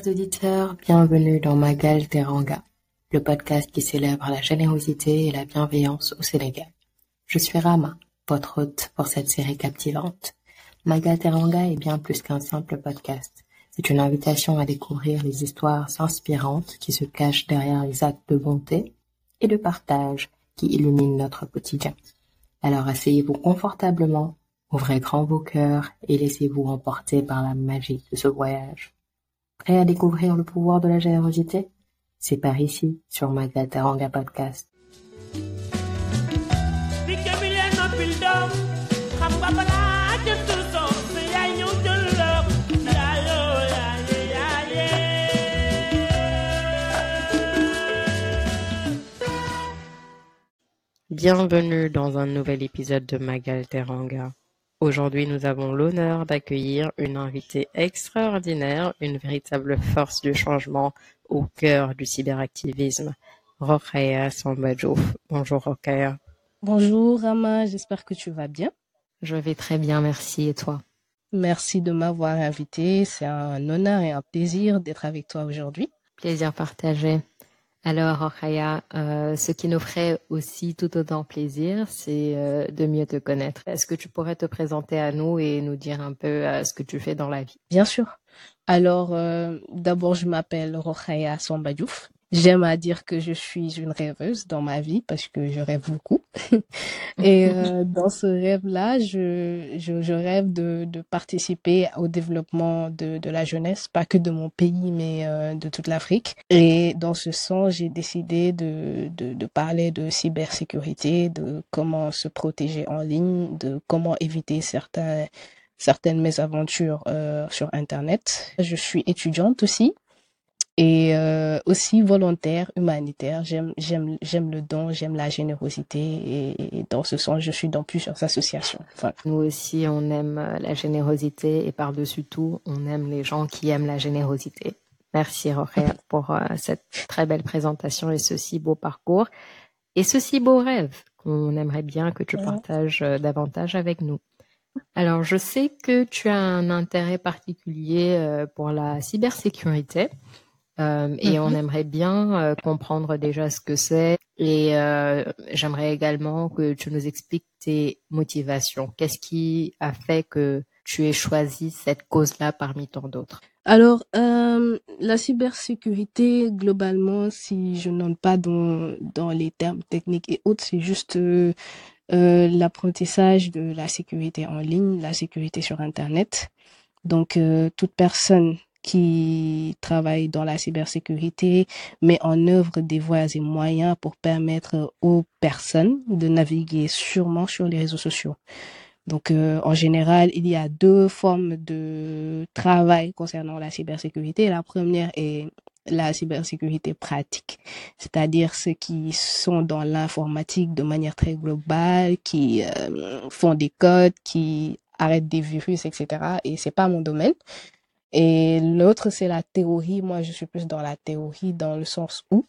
Chers auditeurs, bienvenue dans Magal Teranga, le podcast qui célèbre la générosité et la bienveillance au Sénégal. Je suis Rama, votre hôte pour cette série captivante. Magal Teranga est bien plus qu'un simple podcast. C'est une invitation à découvrir les histoires inspirantes qui se cachent derrière les actes de bonté et de partage qui illuminent notre quotidien. Alors asseyez-vous confortablement, ouvrez grand vos cœurs et laissez-vous emporter par la magie de ce voyage. Prêt à découvrir le pouvoir de la générosité C'est par ici, sur Magataranga Podcast. Bienvenue dans un nouvel épisode de Magal Teranga. Aujourd'hui, nous avons l'honneur d'accueillir une invitée extraordinaire, une véritable force du changement au cœur du cyberactivisme, Rokhaya Sambadjouf. Bonjour Rokhaya. Bonjour Rama, j'espère que tu vas bien. Je vais très bien, merci. Et toi? Merci de m'avoir invité. C'est un honneur et un plaisir d'être avec toi aujourd'hui. Plaisir partagé. Alors, Raya, euh, ce qui nous ferait aussi tout autant plaisir, c'est euh, de mieux te connaître. Est-ce que tu pourrais te présenter à nous et nous dire un peu euh, ce que tu fais dans la vie? Bien sûr. Alors, d'abord, je m'appelle Rokhaya Sombadjouf. J'aime à dire que je suis une rêveuse dans ma vie parce que je rêve beaucoup. et euh, dans ce rêve-là, je, je, je, rêve de, de participer au développement de, de la jeunesse, pas que de mon pays, mais euh, de toute l'Afrique. Et dans ce sens, j'ai décidé de, de, de parler de cybersécurité, de comment se protéger en ligne, de comment éviter certains certaines mésaventures euh, sur Internet. Je suis étudiante aussi et euh, aussi volontaire, humanitaire. J'aime, j'aime, j'aime le don, j'aime la générosité et, dans ce sens, je suis dans plusieurs associations. Nous aussi, on aime euh, la générosité et par-dessus tout, on aime les gens qui aiment la générosité. Merci Roger pour euh, cette très belle présentation et ce si beau parcours et ce si beau rêve qu'on aimerait bien que tu partages davantage avec nous. Alors, je sais que tu as un intérêt particulier pour la cybersécurité. Euh, et on mhm. aimerait bien euh, comprendre déjà ce que c'est. Et euh, j'aimerais également que tu nous expliques tes motivations. Qu'est-ce qui a fait que tu aies choisi cette cause-là parmi tant d'autres? Alors, la cybersécurité, globalement, si je n'entre pas dans, dans les termes techniques et autres, c'est juste l'apprentissage de la sécurité en ligne, la sécurité sur Internet. Donc, toute personne qui travaille dans la cybersécurité met en œuvre des voies et moyens pour permettre aux personnes de naviguer sûrement sur les réseaux sociaux. Donc, euh, en général, il y a deux formes de travail concernant la cybersécurité. La première est la cybersécurité pratique, c'est-à-dire ceux qui sont dans l'informatique de manière très globale, qui euh, font des codes, qui arrêtent des virus, etc. Et c'est pas mon domaine. Et l'autre, c'est la théorie. Moi, je suis plus dans la théorie dans le sens où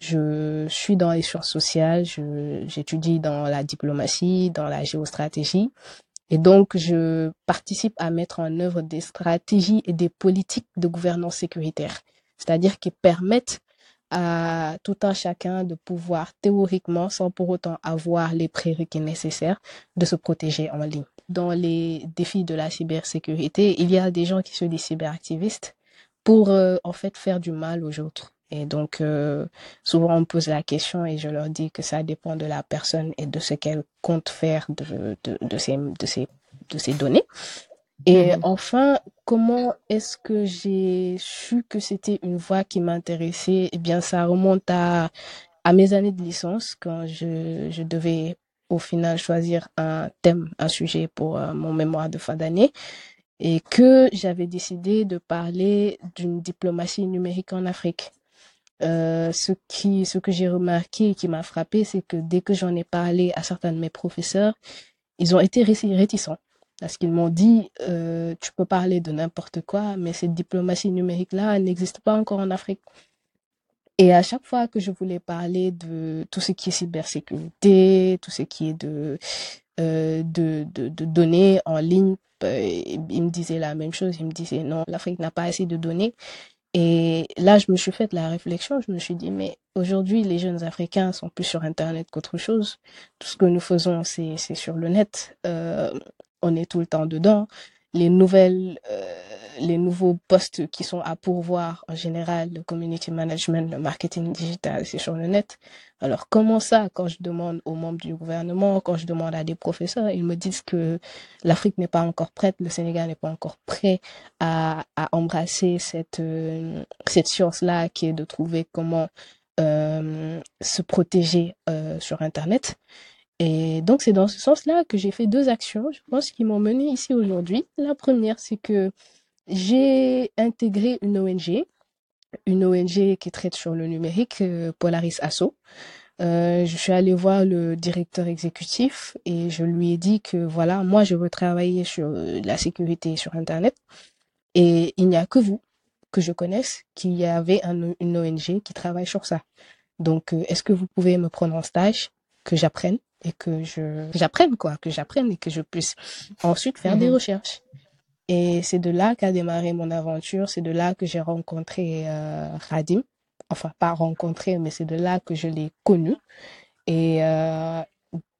je suis dans les sciences sociales, j'étudie dans la diplomatie, dans la géostratégie. Et donc, je participe à mettre en œuvre des stratégies et des politiques de gouvernance sécuritaire, c'est-à-dire qui permettent à tout un chacun de pouvoir théoriquement, sans pour autant avoir les prérequis nécessaires, de se protéger en ligne dans les défis de la cybersécurité, il y a des gens qui se disent cyberactivistes pour euh, en fait faire du mal aux autres. Et donc, euh, souvent, on me pose la question et je leur dis que ça dépend de la personne et de ce qu'elle compte faire de, de, de, ces, de, ces, de ces données. Et mhm. enfin, comment est-ce que j'ai su que c'était une voie qui m'intéressait? Eh bien, ça remonte à, à mes années de licence quand je, je devais au final choisir un thème, un sujet pour euh, mon mémoire de fin d'année et que j'avais décidé de parler d'une diplomatie numérique en Afrique. Euh, ce, qui, ce que j'ai remarqué et qui m'a frappé, c'est que dès que j'en ai parlé à certains de mes professeurs, ils ont été réticents. Parce qu'ils m'ont dit, euh, tu peux parler de n'importe quoi, mais cette diplomatie numérique-là n'existe pas encore en Afrique. Et à chaque fois que je voulais parler de tout ce qui est cybersécurité, tout ce qui est de, euh, de, de, de, données en ligne, euh, il me disait la même chose. Il me disait non, l'Afrique n'a pas assez de données. Et là, je me suis fait la réflexion, je me suis dit, mais aujourd'hui, les jeunes Africains sont plus sur Internet qu'autre chose. Tout ce que nous faisons, c'est sur le net. Euh, on est tout le temps dedans les nouvelles, euh, les nouveaux postes qui sont à pourvoir en général, le community management, le marketing digital, c'est sur le net. Alors comment ça, quand je demande aux membres du gouvernement, quand je demande à des professeurs, ils me disent que l'Afrique n'est pas encore prête, le Sénégal n'est pas encore prêt à, à embrasser cette euh, cette science-là qui est de trouver comment euh, se protéger euh, sur Internet. Et donc, c'est dans ce sens-là que j'ai fait deux actions, je pense, qui m'ont mené ici aujourd'hui. La première, c'est que j'ai intégré une ONG, une ONG qui traite sur le numérique, euh, Polaris Asso. Euh, je suis allée voir le directeur exécutif et je lui ai dit que voilà, moi, je veux travailler sur euh, la sécurité sur Internet et il n'y a que vous que je connaisse qui avait une ONG qui travaille sur ça. Donc, est-ce que vous pouvez me prendre en stage, que j'apprenne et que je j'apprenne quoi, que j'apprenne et que je puisse ensuite faire des mhm. recherches? Et c'est de là qu'a démarré mon aventure, c'est de là que j'ai rencontré euh, Radim, enfin pas rencontré, mais c'est de là que je l'ai connu. Et euh,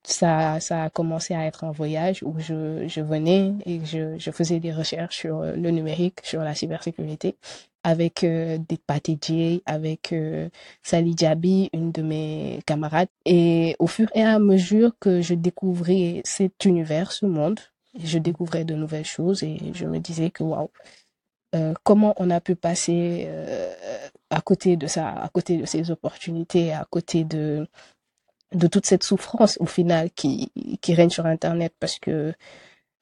ça, ça a commencé à être un voyage où je, je venais et je, je faisais des recherches sur le numérique, sur la cybersécurité avec euh, des J, avec euh, Sally Diaby, une de mes camarades. Et au fur et à mesure que je découvrais cet univers, ce monde, je découvrais de nouvelles choses et je me disais que waouh, euh, comment on a pu passer euh, à côté de ça, à côté de ces opportunités, à côté de de toute cette souffrance au final qui qui règne sur Internet parce que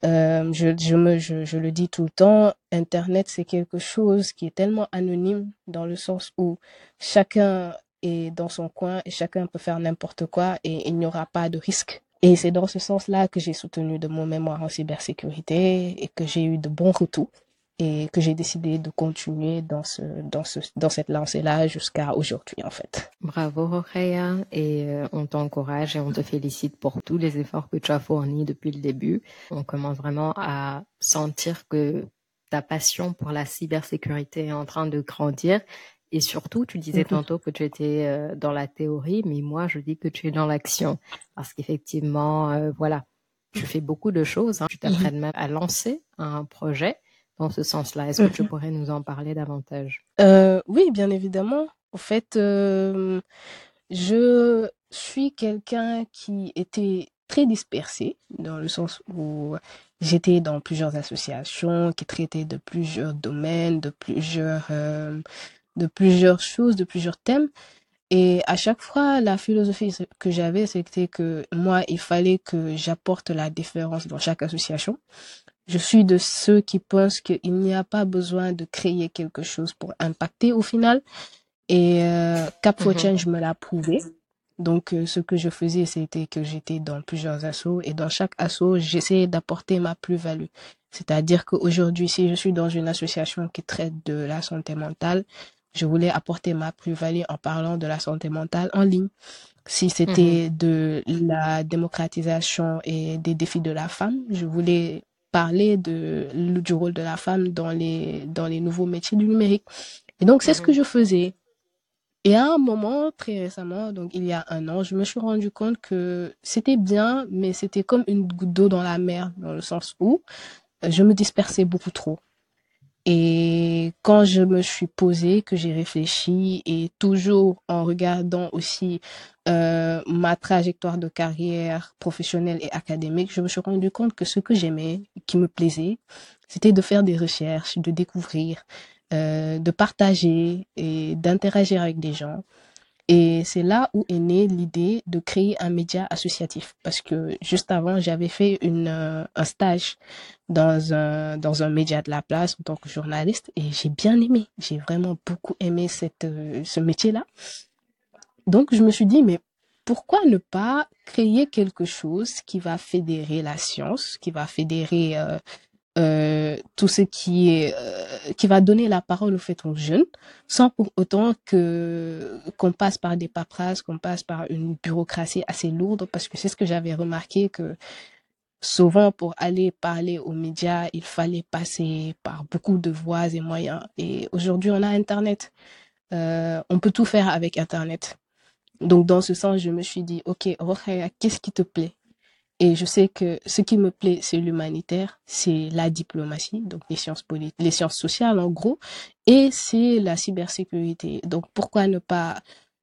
euh, je, je, me, je, je, le dis tout le temps, Internet, c'est quelque chose qui est tellement anonyme dans le sens où chacun est dans son coin et chacun peut faire n'importe quoi et il n'y aura pas de risque. Et c'est dans ce sens-là que j'ai soutenu de mon mémoire en cybersécurité et que j'ai eu de bons retours et que j'ai décidé de continuer dans ce dans ce dans cette lancée là jusqu'à aujourd'hui en fait. Bravo Rokhaya et euh, on t'encourage et on te félicite pour tous les efforts que tu as fournis depuis le début. On commence vraiment à sentir que ta passion pour la cybersécurité est en train de grandir et surtout, tu disais mhm. tantôt que tu étais euh, dans la théorie, mais moi, je dis que tu es dans l'action. Parce qu'effectivement, euh, voilà, tu fais beaucoup de choses. Hein. Tu t'apprends même à lancer un projet dans ce sens-là. Est-ce que tu mhm. pourrais nous en parler davantage? Euh, Oui, bien évidemment. En fait, je suis quelqu'un qui était très dispersé, dans le sens où j'étais dans plusieurs associations qui traitaient de plusieurs domaines, de plusieurs, de plusieurs choses, de plusieurs thèmes. Et à chaque fois, la philosophie que j'avais, c'était que moi, il fallait que j'apporte la différence dans chaque association. Je suis de ceux qui pensent qu'il n'y a pas besoin de créer quelque chose pour impacter au final. Et euh, Cap for mhm. Change me l'a prouvé. Donc, euh, ce que je faisais, c'était que j'étais dans plusieurs assos et dans chaque asso, j'essayais d'apporter ma plus-value. C'est-à-dire qu'aujourd'hui, si je suis dans une association qui traite de la santé mentale, je voulais apporter ma plus-value en parlant de la santé mentale en ligne. Si c'était mhm. de la démocratisation et des défis de la femme, je voulais parler de, du rôle de la femme dans les, dans les nouveaux métiers du numérique. Et donc, c'est ce que je faisais. Et à un moment, très récemment, donc il y a un an, je me suis rendu compte que c'était bien, mais c'était comme une goutte d'eau dans la mer, dans le sens où je me dispersais beaucoup trop. Et quand je me suis posée, que j'ai réfléchi, et toujours en regardant aussi euh, ma trajectoire de carrière professionnelle et académique, je me suis rendu compte que ce que j'aimais, qui me plaisait, c'était de faire des recherches, de découvrir, euh, de partager et d'interagir avec des gens. Et c'est là où est née l'idée de créer un média associatif. Parce que juste avant, j'avais fait euh, un stage dans un, dans un média de la place en tant que journaliste et j'ai bien aimé. J'ai vraiment beaucoup aimé cette, euh, ce métier-là. Donc, je me suis dit, mais pourquoi ne pas créer quelque chose qui va fédérer la science, qui va fédérer euh, tout ce qui est euh, qui va donner la parole au fait aux jeunes sans pour autant que qu'on passe par des paperasses qu'on passe par une bureaucratie assez lourde parce que c'est ce que j'avais remarqué que souvent pour aller parler aux médias, il fallait passer par beaucoup de voies et moyens. Et aujourd'hui, on a Internet. Euh, on peut tout faire avec Internet. Donc, dans ce sens, je me suis dit, OK, Rokhaya, qu'est-ce qui te plaît? Et je sais que ce qui me plaît, c'est l'humanitaire, c'est la diplomatie, donc les sciences politiques, les sciences sociales en gros, et c'est la cybersécurité. Donc, pourquoi ne pas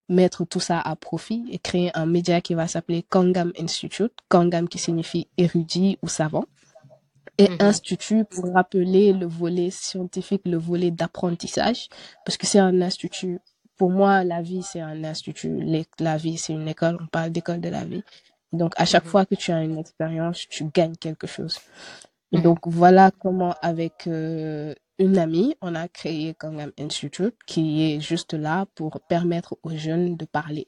mettre tout ça à profit et créer un média qui va s'appeler Kangam Institute, Kangam qui signifie érudit ou savant, et mhm. institut pour rappeler le volet scientifique, le volet d'apprentissage, parce que c'est un institut. Pour moi, la vie, c'est un institut. La vie, c'est une école. On parle d'école de la vie. Donc, à chaque mhm. fois que tu as une expérience, tu gagnes quelque chose. Et mhm. donc, voilà comment, avec euh, une amie, on a créé même Institute qui est juste là pour permettre aux jeunes de parler,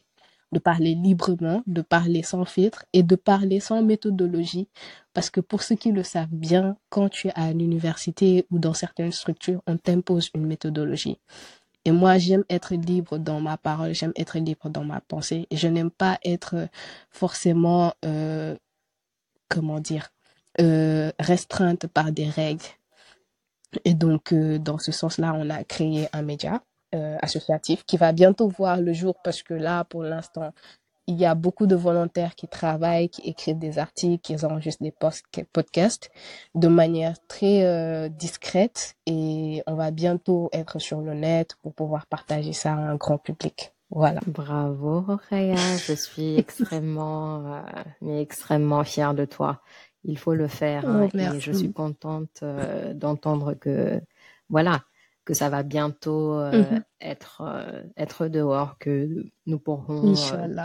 de parler librement, de parler sans filtre et de parler sans méthodologie. Parce que pour ceux qui le savent bien, quand tu es à l'université ou dans certaines structures, on t'impose une méthodologie. Et moi, j'aime être libre dans ma parole, j'aime être libre dans ma pensée. Et je n'aime pas être forcément, euh, comment dire, euh, restreinte par des règles. Et donc, euh, dans ce sens-là, on a créé un média associatif qui va bientôt voir le jour parce que là, pour l'instant, il y a beaucoup de volontaires qui travaillent, qui écrivent des articles, qui enregistrent des podcasts de manière très euh, discrète et on va bientôt être sur le net pour pouvoir partager ça à un grand public. Voilà. Bravo, Raya. Je suis extrêmement, mais extrêmement fière de toi il faut le faire. Hein, et je suis contente euh, d'entendre que voilà que ça va bientôt euh, mm-hmm. être euh, être dehors, que nous pourrons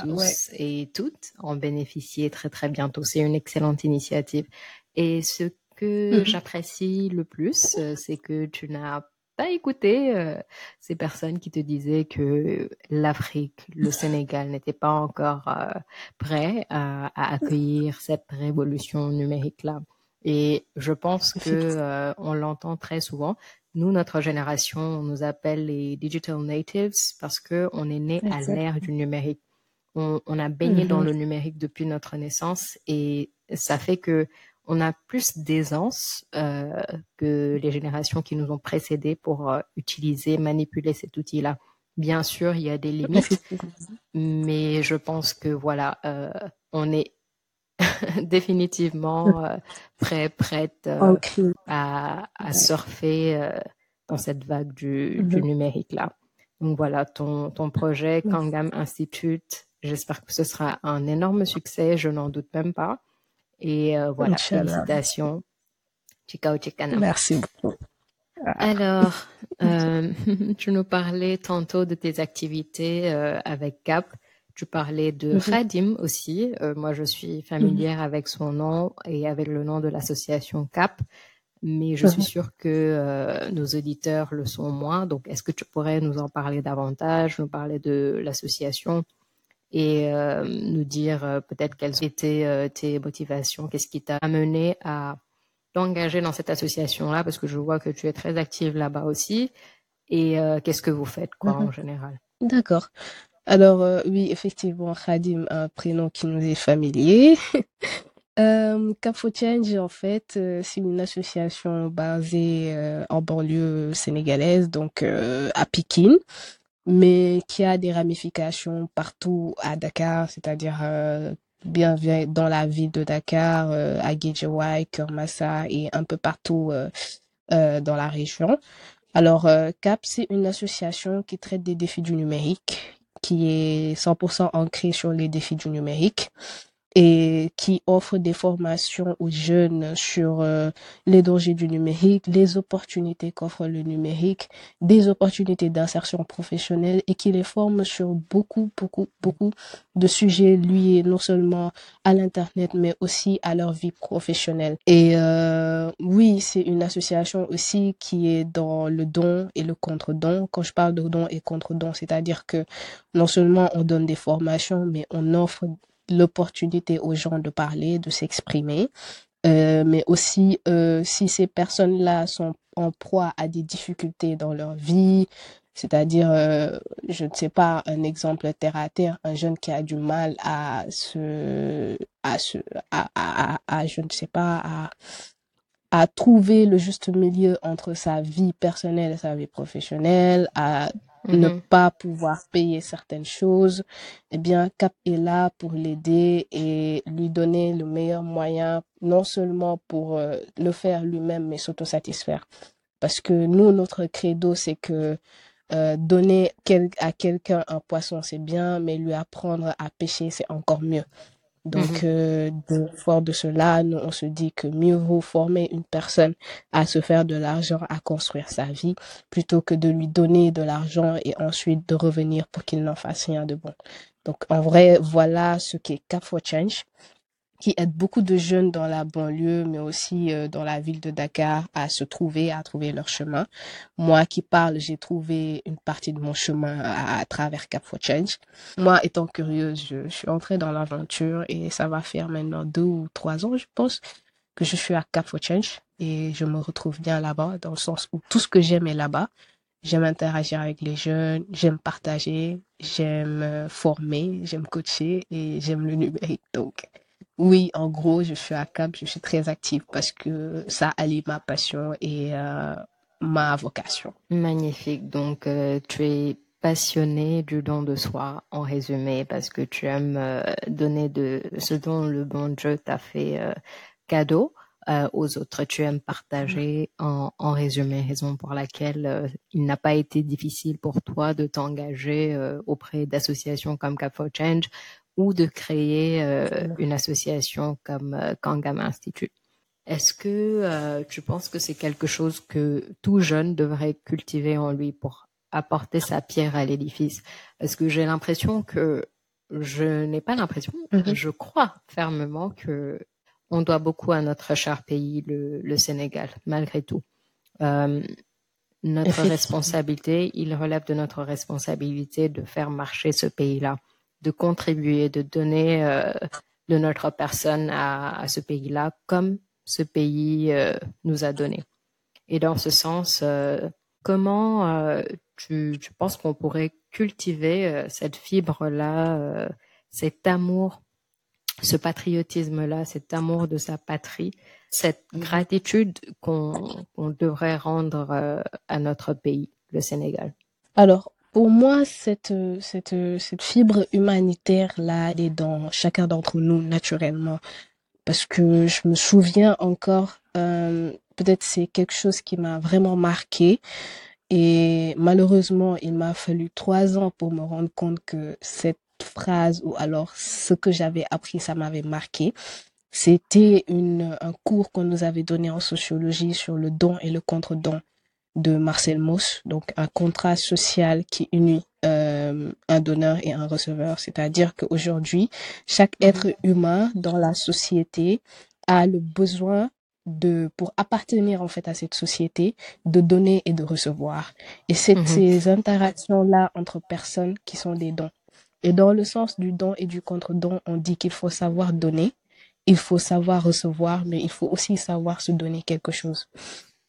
tous et toutes en bénéficier très très bientôt. C'est une excellente initiative. Et ce que mm-hmm. j'apprécie le plus, c'est que tu n'as pas écouté euh, ces personnes qui te disaient que l'Afrique, le Sénégal n'était pas encore euh, prêt à, accueillir cette révolution numérique-là. Et je pense que euh, on l'entend très souvent. Nous, notre génération, on nous appelle les digital natives parce que on est né à l'ère du numérique. On, on, a baigné dans mm-hmm. le numérique depuis notre naissance et ça fait que on a plus d'aisance euh, que les générations qui nous ont précédés pour euh, utiliser, manipuler cet outil-là. Bien sûr, il y a des limites, mais je pense que voilà, euh, on est définitivement prêt, prête à, surfer dans cette vague du, du numérique là. Donc voilà, ton, ton projet Kangam Institute, j'espère que ce sera un énorme succès, je n'en doute même pas. Et euh, voilà, félicitations. Merci beaucoup. Alors, euh, tu nous parlais tantôt de tes activités euh, avec CAP. Tu parlais de mm Khadim aussi. Euh, moi, je suis familière avec son nom et avec le nom de l'association CAP, mais je suis sûre que nos auditeurs le sont moins. Donc, est-ce que tu pourrais nous en parler davantage, nous parler de l'association et euh, nous dire euh, peut-être quelles étaient euh, tes motivations, qu'est-ce qui t'a amené à t'engager dans cette association-là, parce que je vois que tu es très active là-bas aussi. Et qu'est-ce que vous faites, quoi, en mhm. général? D'accord. Alors oui, effectivement, Khadim, un prénom qui nous est familier. Euh, Change, en fait, c'est une association basée en banlieue sénégalaise, donc à Pékin mais qui a des ramifications partout à Dakar, c'est-à-dire euh, bien dans la ville de Dakar, euh, à Guédiawaye, Kermassa et un peu partout euh, euh, dans la région. Alors, CAP, c'est une association qui traite des défis du numérique, qui est 100% ancrée sur les défis du numérique et qui offre des formations aux jeunes sur euh, les dangers du numérique, les opportunités qu'offre le numérique, des opportunités d'insertion professionnelle et qui les forme sur beaucoup, beaucoup, beaucoup de sujets liés non seulement à l'Internet, mais aussi à leur vie professionnelle. Et euh, oui, c'est une association aussi qui est dans le don et le contre-don. Quand je parle de don et contre-don, c'est-à-dire que non seulement on donne des formations, mais on offre l'opportunité aux gens de parler, de s'exprimer, euh, mais aussi euh, si ces personnes-là sont en proie à des difficultés dans leur vie, C'est-à-dire, euh, je ne sais pas, un exemple terre à terre, un jeune qui a du mal à se, à se, à, à, à, je ne sais pas, à, à trouver le juste milieu entre sa vie personnelle et sa vie professionnelle, à ne Mhm. pas pouvoir payer certaines choses, eh bien, Cap est là pour l'aider et lui donner le meilleur moyen, non seulement pour euh, le faire lui-même, mais s'autosatisfaire. Parce que nous, notre credo, c'est que euh, donner quel- à quelqu'un un poisson, c'est bien, mais lui apprendre à pêcher, c'est encore mieux. Donc, Mhm. euh, de, fort de cela, nous, on se dit que mieux vaut former une personne à se faire de l'argent, à construire sa vie, plutôt que de lui donner de l'argent et ensuite de revenir pour qu'il n'en fasse rien de bon. Donc, en vrai, voilà ce qu'est Cap for Change qui aide beaucoup de jeunes dans la banlieue, mais aussi euh, dans la ville de Dakar à se trouver, à trouver leur chemin. Moi qui parle, j'ai trouvé une partie de mon chemin à, à travers Cap for Change. Moi, étant curieuse, je, suis entrée dans l'aventure et ça va faire maintenant deux ou trois ans, je pense, que je suis à Cap for Change et je me retrouve bien là-bas, dans le sens où tout ce que j'aime est là-bas. J'aime interagir avec les jeunes, j'aime partager, j'aime euh, former, j'aime coacher et j'aime le numérique. Donc, oui, en gros, je suis à Cap, je suis très active parce que ça allie ma passion et euh, ma vocation. Magnifique. Donc, euh, tu es passionné du don de soi, en résumé, parce que tu aimes euh, donner de ce dont le bon Dieu t'a fait cadeau aux autres. Tu aimes partager, en, en résumé, raison pour laquelle il n'a pas été difficile pour toi de t'engager auprès d'associations comme Cap for Change ou de créer euh, une association comme euh, Kangam Institute. Est-ce que euh, tu penses que c'est quelque chose que tout jeune devrait cultiver en lui pour apporter sa pierre à l'édifice? Parce que j'ai l'impression que je n'ai pas l'impression, Mhm. je crois fermement que on doit beaucoup à notre cher pays, le, le Sénégal, malgré tout. Euh, notre responsabilité, il relève de notre responsabilité de faire marcher ce pays-là, de contribuer, de donner euh, de notre personne à, à ce pays-là comme ce pays euh, nous a donné. Et dans ce sens, euh, comment euh, tu, tu penses qu'on pourrait cultiver euh, cette fibre-là, euh, cet amour, ce patriotisme-là, cet amour de sa patrie, cette gratitude qu'on qu'on devrait rendre euh, à notre pays, le Sénégal? Alors, pour moi, cette, cette, cette fibre humanitaire-là, elle est dans chacun d'entre nous naturellement. Parce que je me souviens encore, euh, peut-être c'est quelque chose qui m'a vraiment marqué. Et malheureusement, il m'a fallu trois ans pour me rendre compte que cette phrase ou alors ce que j'avais appris, ça m'avait marqué. C'était un cours qu'on nous avait donné en sociologie sur le don et le contre-don de Marcel Mauss, donc un contrat social qui unit euh, un donneur et un receveur. C'est-à-dire qu'aujourd'hui, chaque être humain dans la société a le besoin de, pour appartenir en fait à cette société, de donner et de recevoir. Et c'est Mhm. ces interactions-là entre personnes qui sont des dons. Et dans le sens du don et du contre-don, on dit qu'il faut savoir donner, il faut savoir recevoir, mais il faut aussi savoir se donner quelque chose.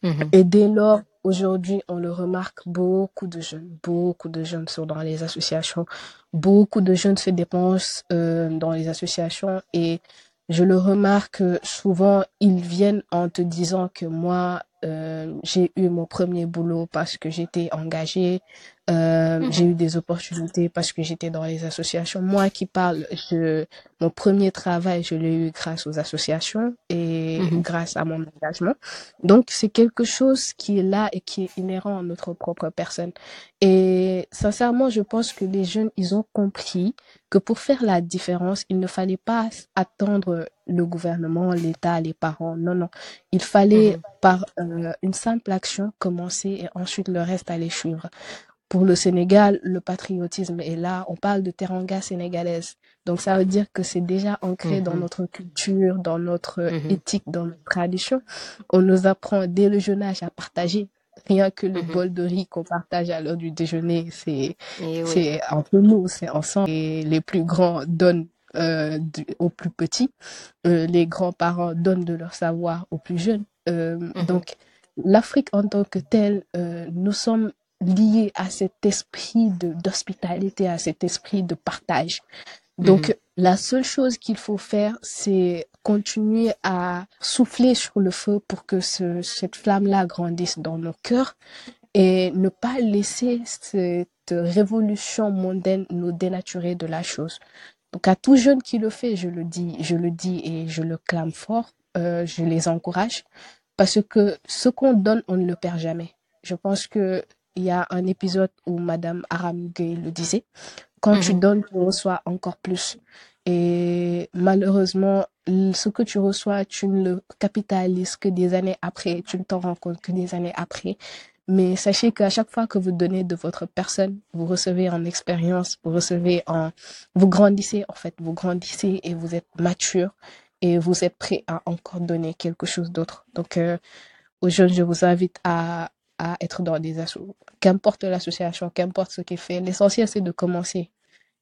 Mhm. Et dès lors, aujourd'hui, on le remarque, beaucoup de jeunes, beaucoup de jeunes sont dans les associations, beaucoup de jeunes se dépensent euh, dans les associations et je le remarque souvent, ils viennent en te disant que moi, euh, j'ai eu mon premier boulot parce que j'étais engagée, euh, Mhm. j'ai eu des opportunités parce que j'étais dans les associations. Moi qui parle, je, mon premier travail, je l'ai eu grâce aux associations et Mhm. grâce à mon engagement. Donc, c'est quelque chose qui est là et qui est inhérent à notre propre personne. Et sincèrement, je pense que les jeunes, ils ont compris que pour faire la différence, il ne fallait pas attendre le gouvernement, l'État, les parents. Non, non. Il fallait, Mhm. par euh, une simple action, commencer et ensuite le reste aller suivre. Pour le Sénégal, le patriotisme est là. On parle de teranga sénégalaise. Donc, ça veut dire que c'est déjà ancré dans Mhm. notre culture, dans notre Mhm. éthique, dans notre tradition. On nous apprend dès le jeune âge à partager. Rien que le Mhm. bol de riz qu'on partage à l'heure du déjeuner, c'est Et oui. entre nous, c'est ensemble. Et les plus grands donnent euh, du- aux plus petits. Euh, les grands-parents donnent de leur savoir aux plus jeunes. Euh, donc, l'Afrique en tant que telle, euh, nous sommes lié à cet esprit d'hospitalité, à cet esprit de partage. Donc, mhm. la seule chose qu'il faut faire, c'est continuer à souffler sur le feu pour que ce, cette flamme-là grandisse dans nos cœurs et ne pas laisser cette révolution mondaine nous dénaturer de la chose. Donc, à tout jeune qui le fait, je le dis, je le dis et je le clame fort, euh, je les encourage parce que ce qu'on donne, on ne le perd jamais. Je pense que il y a un épisode où Madame Aram Gay le disait. Quand tu mhm. donnes, tu reçois encore plus. Et malheureusement, ce que tu reçois, tu ne le capitalises que des années après. Tu ne t'en rends compte que des années après. Mais sachez qu'à chaque fois que vous donnez de votre personne, vous recevez en expérience, vous recevez en, vous grandissez en fait, vous grandissez et vous êtes mature et vous êtes prêt à encore donner quelque chose d'autre. Donc, euh, aux jeunes, je vous invite à à être dans des assos. Qu'importe l'association, qu'importe ce qui est fait, l'essentiel c'est de commencer.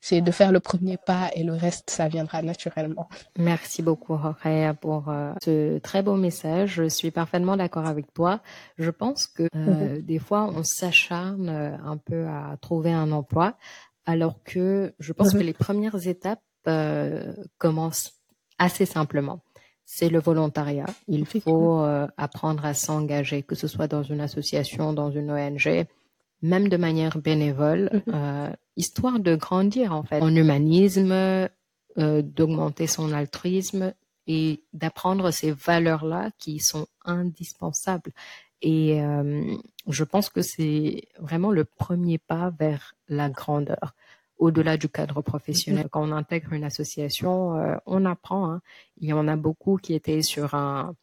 C'est de faire le premier pas et le reste, ça viendra naturellement. Merci beaucoup, Jorge, pour euh, ce très beau message. Je suis parfaitement d'accord avec toi. Je pense que euh, mhm. des fois, on s'acharne euh, un peu à trouver un emploi, alors que je pense mhm. que les premières étapes commencent assez simplement c'est le volontariat. Il faut euh, apprendre à s'engager, que ce soit dans une association, dans une ONG, même de manière bénévole, mhm. euh, histoire de grandir en fait en humanisme, euh, d'augmenter son altruisme et d'apprendre ces valeurs-là qui sont indispensables. Et je pense que c'est vraiment le premier pas vers la grandeur au-delà du cadre professionnel. Quand on intègre une association, euh, on apprend. Hein. Il y en a beaucoup qui étaient sur un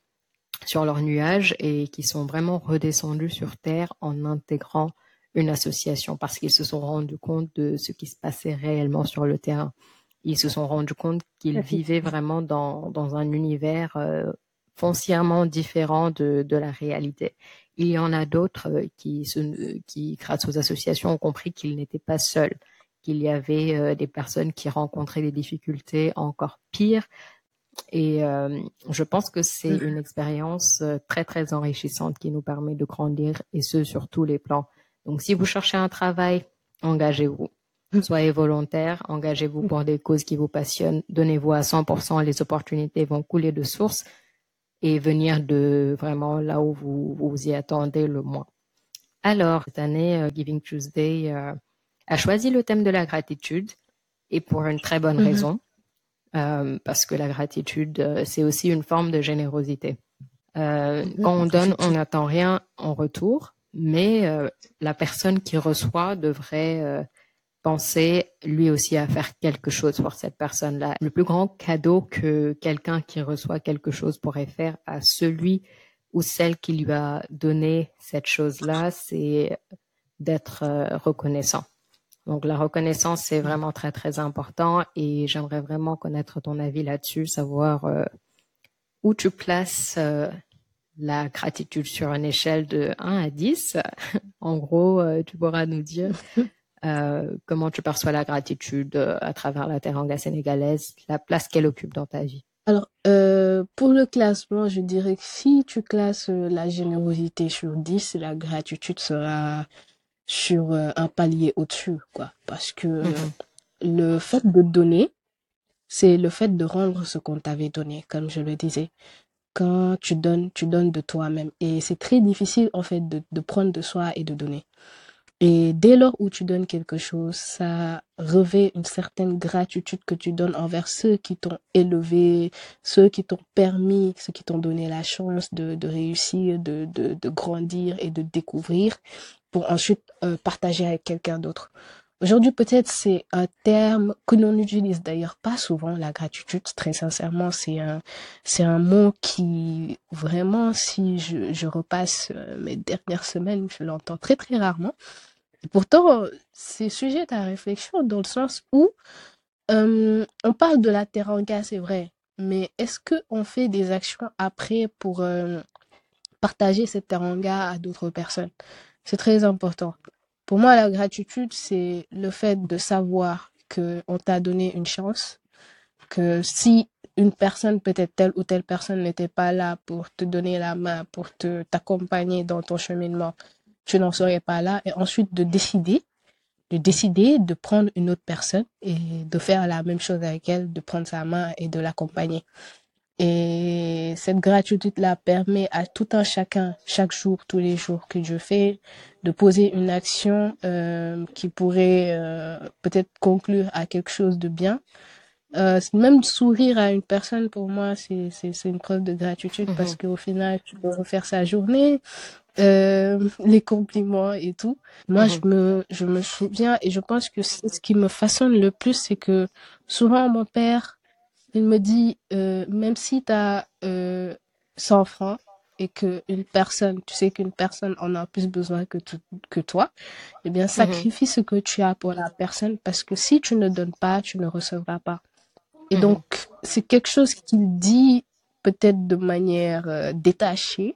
sur leur nuage et qui sont vraiment redescendus sur terre en intégrant une association parce qu'ils se sont rendus compte de ce qui se passait réellement sur le terrain. Ils se sont rendus compte qu'ils vivaient vraiment dans, dans un univers euh, foncièrement différent de, de la réalité. Il y en a d'autres euh, qui, grâce aux associations, ont compris qu'ils n'étaient pas seuls qu'il y avait euh, des personnes qui rencontraient des difficultés encore pires. Et euh, je pense que c'est mm. une expérience euh, très très enrichissante qui nous permet de grandir et ce sur tous les plans. Donc si vous cherchez un travail, engagez-vous. Mm. Soyez volontaire, engagez-vous pour des causes qui vous passionnent, donnez-vous à 100%, les opportunités vont couler de source et venir de vraiment là où vous vous y attendez le moins. Alors, cette année, Giving Tuesday, a choisi le thème de la gratitude et pour une très bonne mhm. raison, euh, parce que la gratitude, euh, c'est aussi une forme de générosité. Euh, quand on donne, on n'attend rien en retour, mais la personne qui reçoit devrait penser lui aussi à faire quelque chose pour cette personne-là. Le plus grand cadeau que quelqu'un qui reçoit quelque chose pourrait faire à celui ou celle qui lui a donné cette chose-là, c'est d'être reconnaissant. Donc la reconnaissance, c'est vraiment très très important et j'aimerais vraiment connaître ton avis là-dessus, savoir euh, où tu places euh, la gratitude sur une échelle de 1 à 10. en gros, euh, tu pourras nous dire comment tu perçois la gratitude à travers la teranga sénégalaise, la place qu'elle occupe dans ta vie. Alors, pour le classement, je dirais que si tu classes la générosité sur 10, la gratitude sera sur euh, un palier au-dessus, quoi. Parce que mhm. le fait de donner, c'est le fait de rendre ce qu'on t'avait donné, comme je le disais. Quand tu donnes, tu donnes de toi-même. Et c'est très difficile, en fait, de, de prendre de soi et de donner. Et dès lors où tu donnes quelque chose, ça revêt une certaine gratitude que tu donnes envers ceux qui t'ont élevé, ceux qui t'ont permis, ceux qui t'ont donné la chance de, de réussir, de, de, de, grandir et de découvrir pour ensuite euh, partager avec quelqu'un d'autre. Aujourd'hui, peut-être c'est un terme que l'on utilise d'ailleurs pas souvent, la gratitude. Très sincèrement, c'est un, c'est un mot qui vraiment, si je, je repasse euh, mes dernières semaines, je l'entends très très rarement. Pourtant, c'est sujet à réflexion dans le sens où euh, on parle de la teranga, c'est vrai, mais est-ce que on fait des actions après pour partager cette teranga à d'autres personnes? C'est très important. Pour moi, la gratitude, c'est le fait de savoir qu'on t'a donné une chance, que si une personne, peut-être telle ou telle personne n'était pas là pour te donner la main, pour te t'accompagner dans ton cheminement, tu n'en serais pas là et ensuite de décider de décider de prendre une autre personne et de faire la même chose avec elle, de prendre sa main et de l'accompagner. Et cette gratitude-là permet à tout un chacun, chaque jour, tous les jours que je fais, de poser une action euh, qui pourrait euh, peut-être conclure à quelque chose de bien. Euh, même sourire à une personne, pour moi, c'est une preuve de gratitude parce mhm. qu'au final, tu peux refaire sa journée, euh, les compliments et tout. Moi, je mhm. me, je me souviens et je pense que ce qui me façonne le plus, c'est que souvent mon père, il me dit, euh, même si tu as euh, 100 francs et qu'une personne, tu sais qu'une personne en a plus besoin que, que toi, eh bien, mhm. sacrifie ce que tu as pour la personne parce que si tu ne donnes pas, tu ne recevras pas. Et mhm. donc, c'est quelque chose qu'il dit peut-être de manière euh, détachée,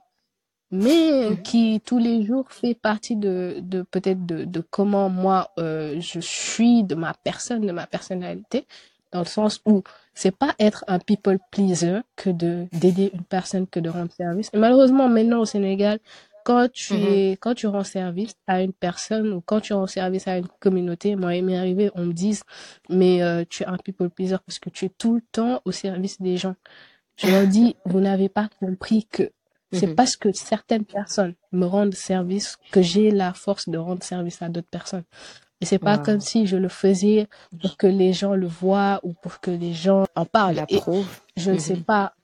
mais mhm. qui tous les jours fait partie de, de peut-être de, de comment moi euh, je suis, de ma personne, de ma personnalité, dans le sens où c'est pas être un people pleaser que de d'aider une personne que de rendre service. Et malheureusement maintenant au Sénégal, quand tu mhm. es, quand tu rends service à une personne ou quand tu rends service à une communauté, moi il m'est arrivé, on me dise mais euh, tu es un people pleaser parce que tu es tout le temps au service des gens. Je leur dis vous n'avez pas compris que c'est mhm. parce que certaines personnes me rendent service que j'ai la force de rendre service à d'autres personnes. Et c'est pas comme si je le faisais pour que les gens le voient ou pour que les gens en parlent. Et je ne sais mhm. pas,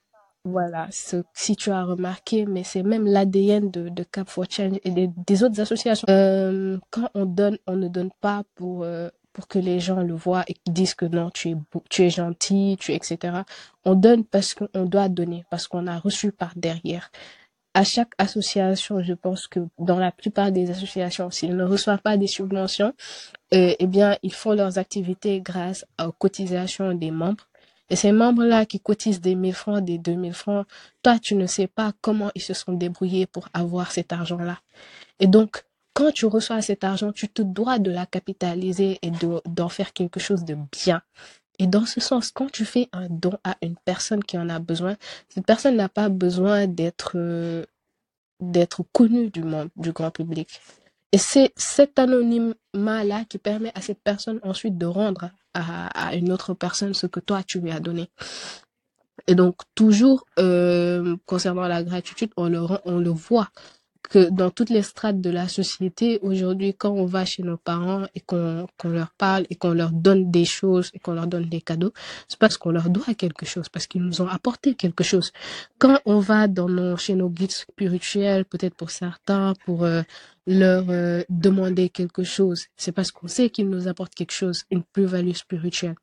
voilà, ce, si tu as remarqué, mais c'est même l'ADN de, de Cap for Change et des, autres associations. Euh, quand on donne, on ne donne pas pour euh, pour que les gens le voient et disent que non, tu es, tu es gentil, tu es, etc. On donne parce qu'on doit donner, parce qu'on a reçu par derrière. À chaque association, je pense que dans la plupart des associations, s'ils ne reçoivent pas des subventions, euh, eh bien, ils font leurs activités grâce aux cotisations des membres. Et ces membres-là qui cotisent des 1000 francs, des 2000 francs, toi, tu ne sais pas comment ils se sont débrouillés pour avoir cet argent-là. Et donc, quand tu reçois cet argent, tu te dois de la capitaliser et d'en faire quelque chose de bien. Et dans ce sens, quand tu fais un don à une personne qui en a besoin, cette personne n'a pas besoin d'être euh, connue du monde, du grand public. Et c'est cet anonymat-là qui permet à cette personne ensuite de rendre à, une autre personne ce que toi tu lui as donné. Et donc toujours euh, concernant la gratitude, on le voit que dans toutes les strates de la société, aujourd'hui, quand on va chez nos parents et qu'on leur parle et qu'on leur donne des choses et qu'on leur donne des cadeaux, c'est parce qu'on leur doit quelque chose, parce qu'ils nous ont apporté quelque chose. Quand on va dans nos, chez nos guides spirituels, peut-être pour certains, pour euh, leur euh, demander quelque chose, c'est parce qu'on sait qu'ils nous apportent quelque chose, une plus-value spirituelle.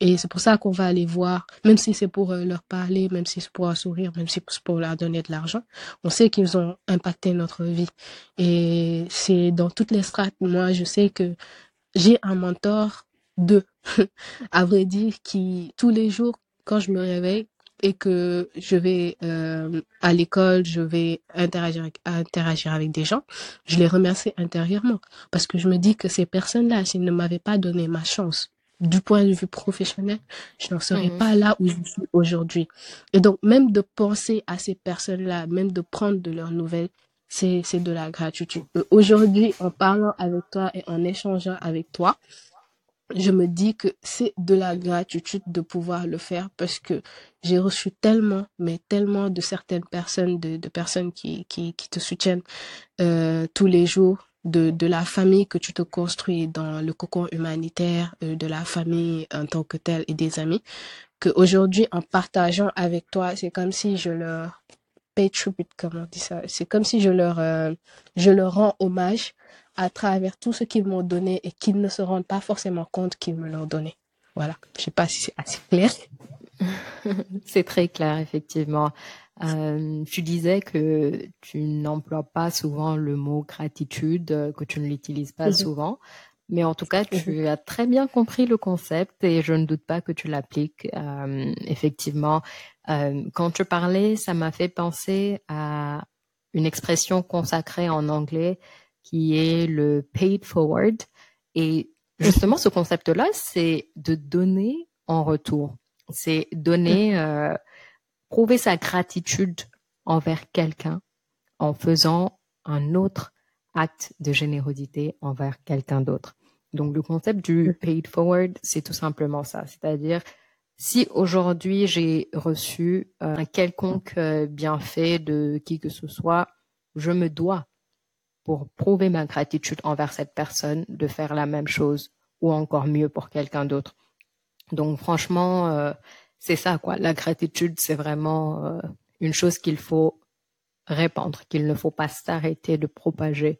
Et c'est pour ça qu'on va aller voir, même si c'est pour euh, leur parler, même si c'est pour un sourire, même si c'est pour leur donner de l'argent. On sait qu'ils ont impacté notre vie. Et c'est dans toutes les strates. Moi, je sais que j'ai un mentor, deux, à vrai dire, qui tous les jours, quand je me réveille et que je vais euh, à l'école, je vais interagir interagir avec des gens, je les remercie intérieurement. Parce que je me dis que ces personnes-là, s'ils ne m'avaient pas donné ma chance, du point de vue professionnel, je n'en serais mhm. pas là où je suis aujourd'hui. Et donc, même de penser à ces personnes-là, même de prendre de leurs nouvelles, c'est, c'est de la gratitude. Aujourd'hui, en parlant avec toi et en échangeant avec toi, je me dis que c'est de la gratitude de pouvoir le faire parce que j'ai reçu tellement, mais tellement de certaines personnes, de, de personnes qui, qui, qui te soutiennent euh, tous les jours, de, de la famille que tu te construis dans le cocon humanitaire, euh, de la famille en tant que telle et des amis, qu'aujourd'hui, en partageant avec toi, c'est comme si je leur pay tribute, comment on dit ça, c'est comme si je leur, euh, je leur rends hommage à travers tout ce qu'ils m'ont donné et qu'ils ne se rendent pas forcément compte qu'ils me l'ont donné. Voilà. Je sais pas si c'est assez clair. C'est très clair, effectivement. Euh, tu disais que tu n'emploies pas souvent le mot gratitude, euh, que tu ne l'utilises pas mhm. souvent, mais en tout cas, tu mhm. as très bien compris le concept et je ne doute pas que tu l'appliques. Euh, effectivement, euh, quand tu parlais, ça m'a fait penser à une expression consacrée en anglais qui est le paid forward. Et justement, ce concept-là, c'est de donner en retour. C'est donner euh, prouver sa gratitude envers quelqu'un en faisant un autre acte de générosité envers quelqu'un d'autre. Donc le concept du paid forward, c'est tout simplement ça, c'est-à-dire si aujourd'hui j'ai reçu euh, un quelconque euh, bienfait de qui que ce soit, je me dois, pour prouver ma gratitude envers cette personne, de faire la même chose ou encore mieux pour quelqu'un d'autre. Donc franchement, euh, c'est ça quoi. La gratitude, c'est vraiment une chose qu'il faut répandre, qu'il ne faut pas s'arrêter de propager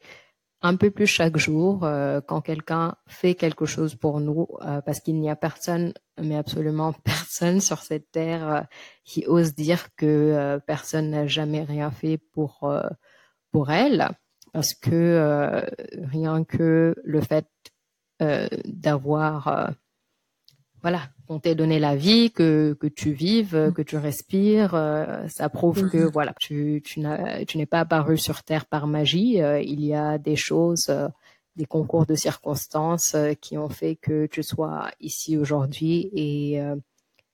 un peu plus chaque jour euh, quand quelqu'un fait quelque chose pour nous, euh, parce qu'il n'y a personne, mais absolument personne sur cette terre euh, qui ose dire que personne n'a jamais rien fait pour pour elle, parce que rien que le fait d'avoir voilà, on t'ait donné la vie, que, que tu vives, mm. que tu respires, euh, ça prouve que mm-hmm. voilà, tu, tu n'es pas apparu sur Terre par magie. Euh, il y a des choses, euh, des concours de circonstances qui ont fait que tu sois ici aujourd'hui. Et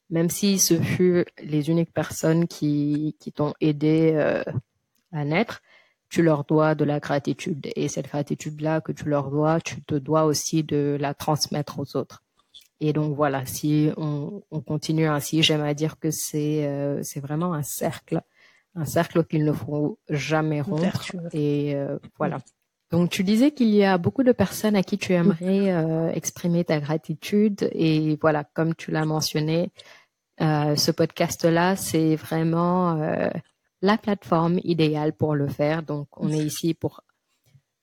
même si ce fut les uniques personnes qui, qui t'ont aidé à naître, tu leur dois de la gratitude. Et cette gratitude-là que tu leur dois, tu te dois aussi de la transmettre aux autres. Et donc voilà, si on, on continue ainsi, j'aime à dire que c'est euh, c'est vraiment un cercle, un cercle qu'il ne faut jamais rompre. Et euh, voilà. Donc tu disais qu'il y a beaucoup de personnes à qui tu aimerais euh, exprimer ta gratitude et voilà, comme tu l'as mentionné, ce podcast-là, c'est vraiment la plateforme idéale pour le faire. Donc on est ici pour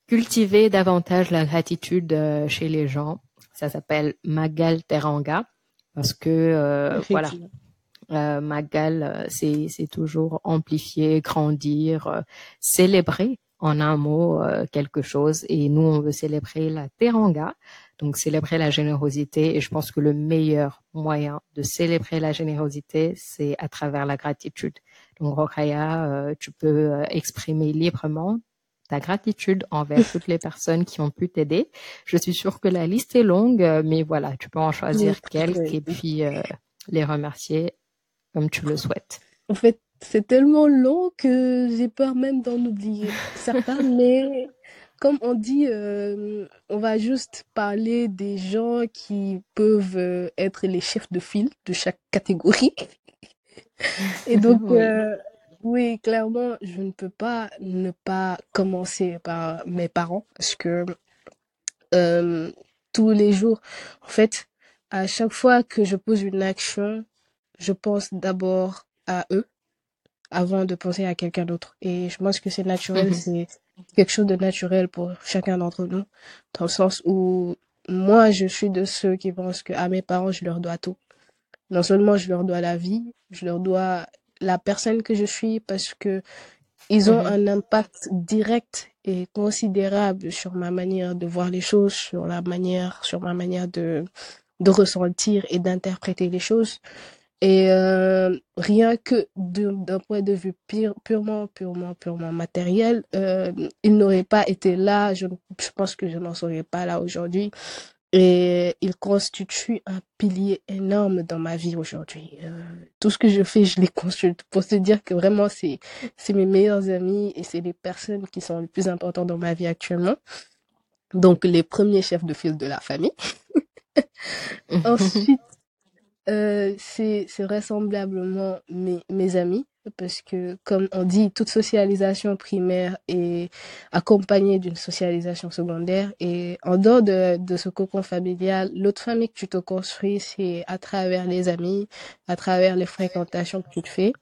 cultiver davantage la gratitude chez les gens ça s'appelle Magal Teranga parce que euh, voilà, euh, Magal, euh, c'est c'est toujours amplifier, grandir, célébrer en un mot quelque chose. Et nous, on veut célébrer la Teranga, donc célébrer la générosité. Et je pense que le meilleur moyen de célébrer la générosité, c'est à travers la gratitude. Donc Rokaya, tu peux exprimer librement ta gratitude envers toutes les personnes qui ont pu t'aider. Je suis sûre que la liste est longue, euh, mais voilà, tu peux en choisir quelques et puis euh, les remercier comme tu le souhaites. En fait, c'est tellement long que j'ai peur même d'en oublier certains, mais comme on dit, euh, on va juste parler des gens qui peuvent être les chefs de file de chaque catégorie. Et donc, oui, clairement, je ne peux pas ne pas commencer par mes parents parce que euh, tous les jours, en fait, à chaque fois que je pose une action, je pense d'abord à eux avant de penser à quelqu'un d'autre. Et je pense que c'est naturel, mhm. c'est quelque chose de naturel pour chacun d'entre nous, dans le sens où moi, je suis de ceux qui pensent que à mes parents, je leur dois tout. Non seulement je leur dois la vie, je leur dois la personne que je suis parce que ils ont mhm. un impact direct et considérable sur ma manière de voir les choses, sur la manière, sur ma manière de, de ressentir et d'interpréter les choses. Et euh, rien que d'un point de vue purement, purement, purement matériel, euh, il n'aurait pas été là. Je, je pense que je n'en serais pas là aujourd'hui. Et il constitue un pilier énorme dans ma vie aujourd'hui. Euh, tout ce que je fais, je les consulte pour se dire que vraiment, c'est, c'est mes meilleurs amis et c'est les personnes qui sont les plus importantes dans ma vie actuellement. Donc, les premiers chefs de file de la famille. Ensuite, euh, c'est, c'est vraisemblablement mes, mes amis parce que, comme on dit, toute socialisation primaire est accompagnée d'une socialisation secondaire. Et en dehors de, ce cocon familial, l'autre famille que tu te construis, c'est à travers les amis, à travers les fréquentations que tu te fais.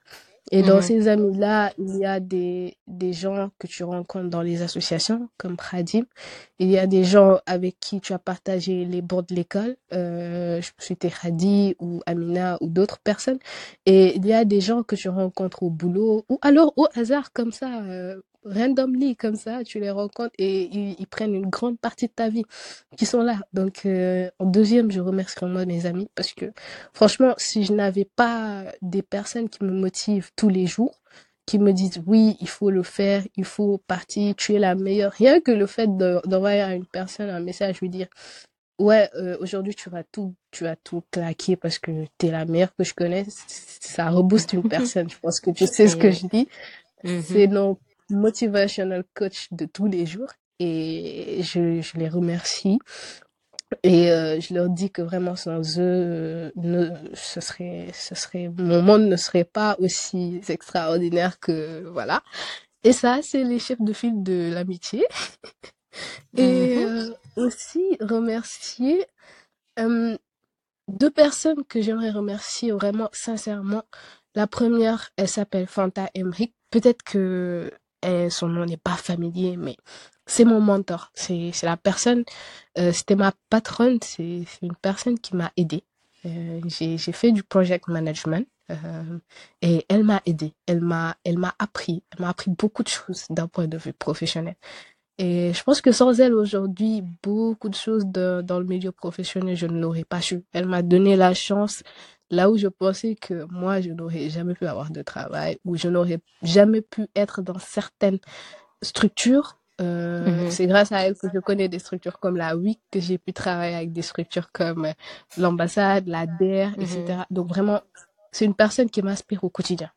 Et dans ces amis-là, il y a des, des gens que tu rencontres dans les associations, comme Pradim. Il y a des gens avec qui tu as partagé les bords de l'école. Euh, C'était Hadi ou Amina ou d'autres personnes. Et il y a des gens que tu rencontres au boulot ou alors au hasard comme ça. Euh, randomly comme ça, tu les rencontres et ils, prennent une grande partie de ta vie qui sont là. Donc euh, en deuxième, je remercie vraiment mes amis parce que franchement, si je n'avais pas des personnes qui me motivent tous les jours, qui me disent oui, il faut le faire, il faut partir, tu es la meilleure. Rien que le fait d'envoyer à une personne un message, lui dire ouais, euh, aujourd'hui tu vas tout, tu vas tout claquer parce que tu es la meilleure que je connais, ça rebooste une personne. Je pense que tu sais ce que je dis. Mm-hmm. C'est non motivational coach de tous les jours. et je, je les remercie. Et euh, je leur dis que vraiment sans eux, euh, ne, ce serait, ce serait, mon monde ne serait pas aussi extraordinaire que voilà. Et ça, c'est les chefs de file de l'amitié. Et Mhm. euh, aussi remercier deux personnes que j'aimerais remercier vraiment sincèrement. La première, elle s'appelle Fanta Emmerich. Peut-être que elle- son nom n'est pas familier, mais c'est mon mentor. C'est la personne, euh, c'était ma patronne, c'est une personne qui m'a aidée. Euh, j'ai j'ai fait du project management euh, et elle m'a aidée. Elle m'a elle m'a appris, elle m'a appris beaucoup de choses d'un point de vue professionnel. Et je pense que sans elle aujourd'hui, beaucoup de choses de- dans le milieu professionnel, je ne l'aurais pas su. Elle m'a donné la chance là où je pensais que moi, je n'aurais jamais pu avoir de travail, ou je n'aurais jamais pu être dans certaines structures. Euh, Mhm. c'est grâce à elle que je connais des structures comme la WIC, que j'ai pu travailler avec des structures comme euh, l'ambassade, la DER, Mhm. etc. Donc vraiment, c'est une personne qui m'inspire au quotidien.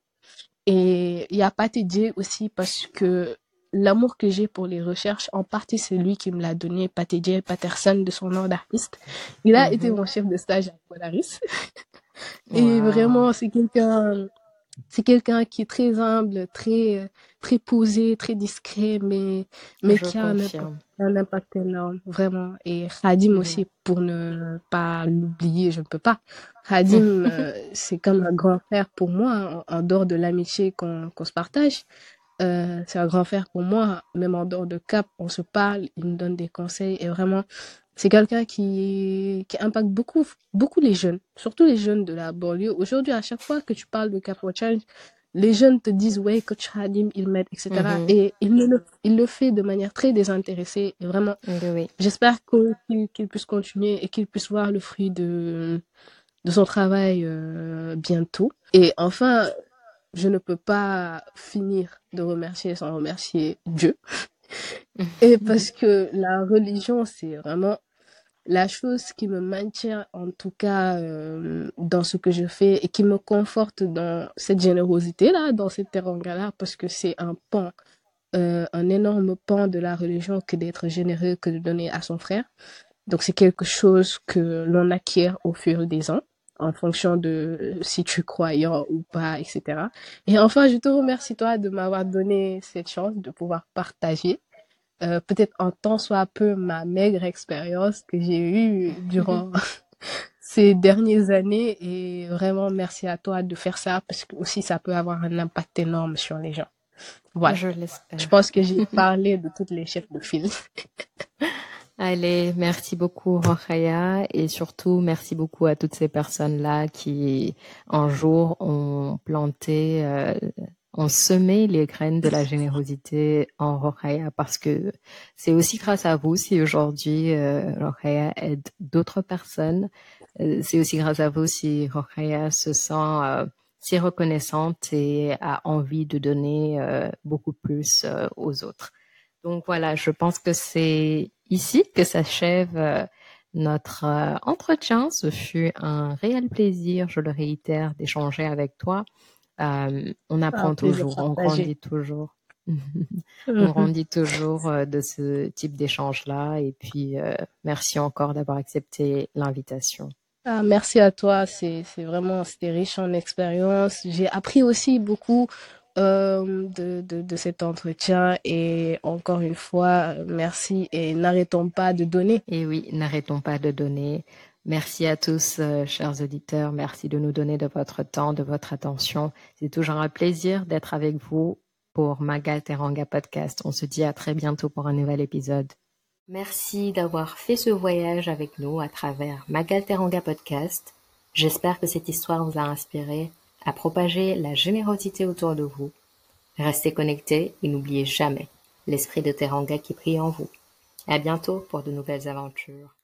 Et il y a Dié aussi parce que l'amour que j'ai pour les recherches, en partie, c'est lui qui me l'a donné, Pathé Dié Patterson, de son nom d'artiste. Il a été Mhm. mon chef de stage à Polaris. Et Wow. vraiment, c'est quelqu'un, c'est quelqu'un qui est très humble, très, très posé, très discret, mais, mais Je qui a un impact, confirme. un impact énorme, vraiment. Et Khadim aussi, pour ne pas l'oublier, je ne peux pas. Khadim, euh, c'est comme un grand frère pour moi, en, en dehors de l'amitié qu'on qu'on se partage. Euh, c'est un grand frère pour moi, même en dehors de Cap, on se parle, il me donne des conseils et vraiment, c'est quelqu'un qui, qui impacte beaucoup, beaucoup les jeunes, surtout les jeunes de la banlieue. Aujourd'hui, à chaque fois que tu parles de Cap Challenge, les jeunes te disent, ouais, coach Hadim, il m'aide, etc. Mhm. Et il le, il le fait de manière très désintéressée. Et vraiment, Oui, j'espère qu'il puisse continuer et qu'il puisse voir le fruit de, de son travail euh, bientôt. Et enfin, je ne peux pas finir de remercier sans remercier Dieu. Et parce que la religion, c'est vraiment la chose qui me maintient, en tout cas, euh, dans ce que je fais et qui me conforte dans cette générosité-là, dans cette teranga-là, parce que c'est un pan, euh, un énorme pan de la religion que d'être généreux, que de donner à son frère. Donc, c'est quelque chose que l'on acquiert au fur des ans, en fonction de si tu es croyant ou pas, etc. Et enfin, je te remercie, toi, de m'avoir donné cette chance de pouvoir partager euh, peut-être en tant soit peu ma maigre expérience que j'ai eue durant ces dernières années et vraiment merci à toi de faire ça parce que aussi ça peut avoir un impact énorme sur les gens. Voilà. Je Je pense que j'ai parlé de toutes les chefs de file. Allez, merci beaucoup Rokhaya et surtout merci beaucoup à toutes ces personnes-là qui un jour ont planté, euh, ont semé les graines de la générosité en Rokhaya parce que c'est aussi grâce à vous si aujourd'hui euh, aide d'autres personnes. Euh, c'est aussi grâce à vous si Rokhaya se sent euh, si reconnaissante et a envie de donner euh, beaucoup plus euh, aux autres. Donc voilà, je pense que c'est ici que s'achève euh, notre euh, entretien. Ce fut un réel plaisir, je le réitère, d'échanger avec toi. Euh, on apprend Un plaisir toujours, on grandit toujours. on grandit toujours de ce type d'échange-là. Et puis, euh, merci encore d'avoir accepté l'invitation. Ah, merci à toi, c'est c'est vraiment c'était riche en expérience. J'ai appris aussi beaucoup euh, de, de, de cet entretien et encore une fois, merci et n'arrêtons pas de donner. Et oui, n'arrêtons pas de donner. Merci à tous, euh, chers auditeurs. Merci de nous donner de votre temps, de votre attention. C'est toujours un plaisir d'être avec vous pour Magal Teranga Podcast. On se dit à très bientôt pour un nouvel épisode. Merci d'avoir fait ce voyage avec nous à travers Magal Teranga Podcast. J'espère que cette histoire vous a inspiré à propager la générosité autour de vous. Restez connectés et n'oubliez jamais l'esprit de Teranga qui brille en vous. À bientôt pour de nouvelles aventures.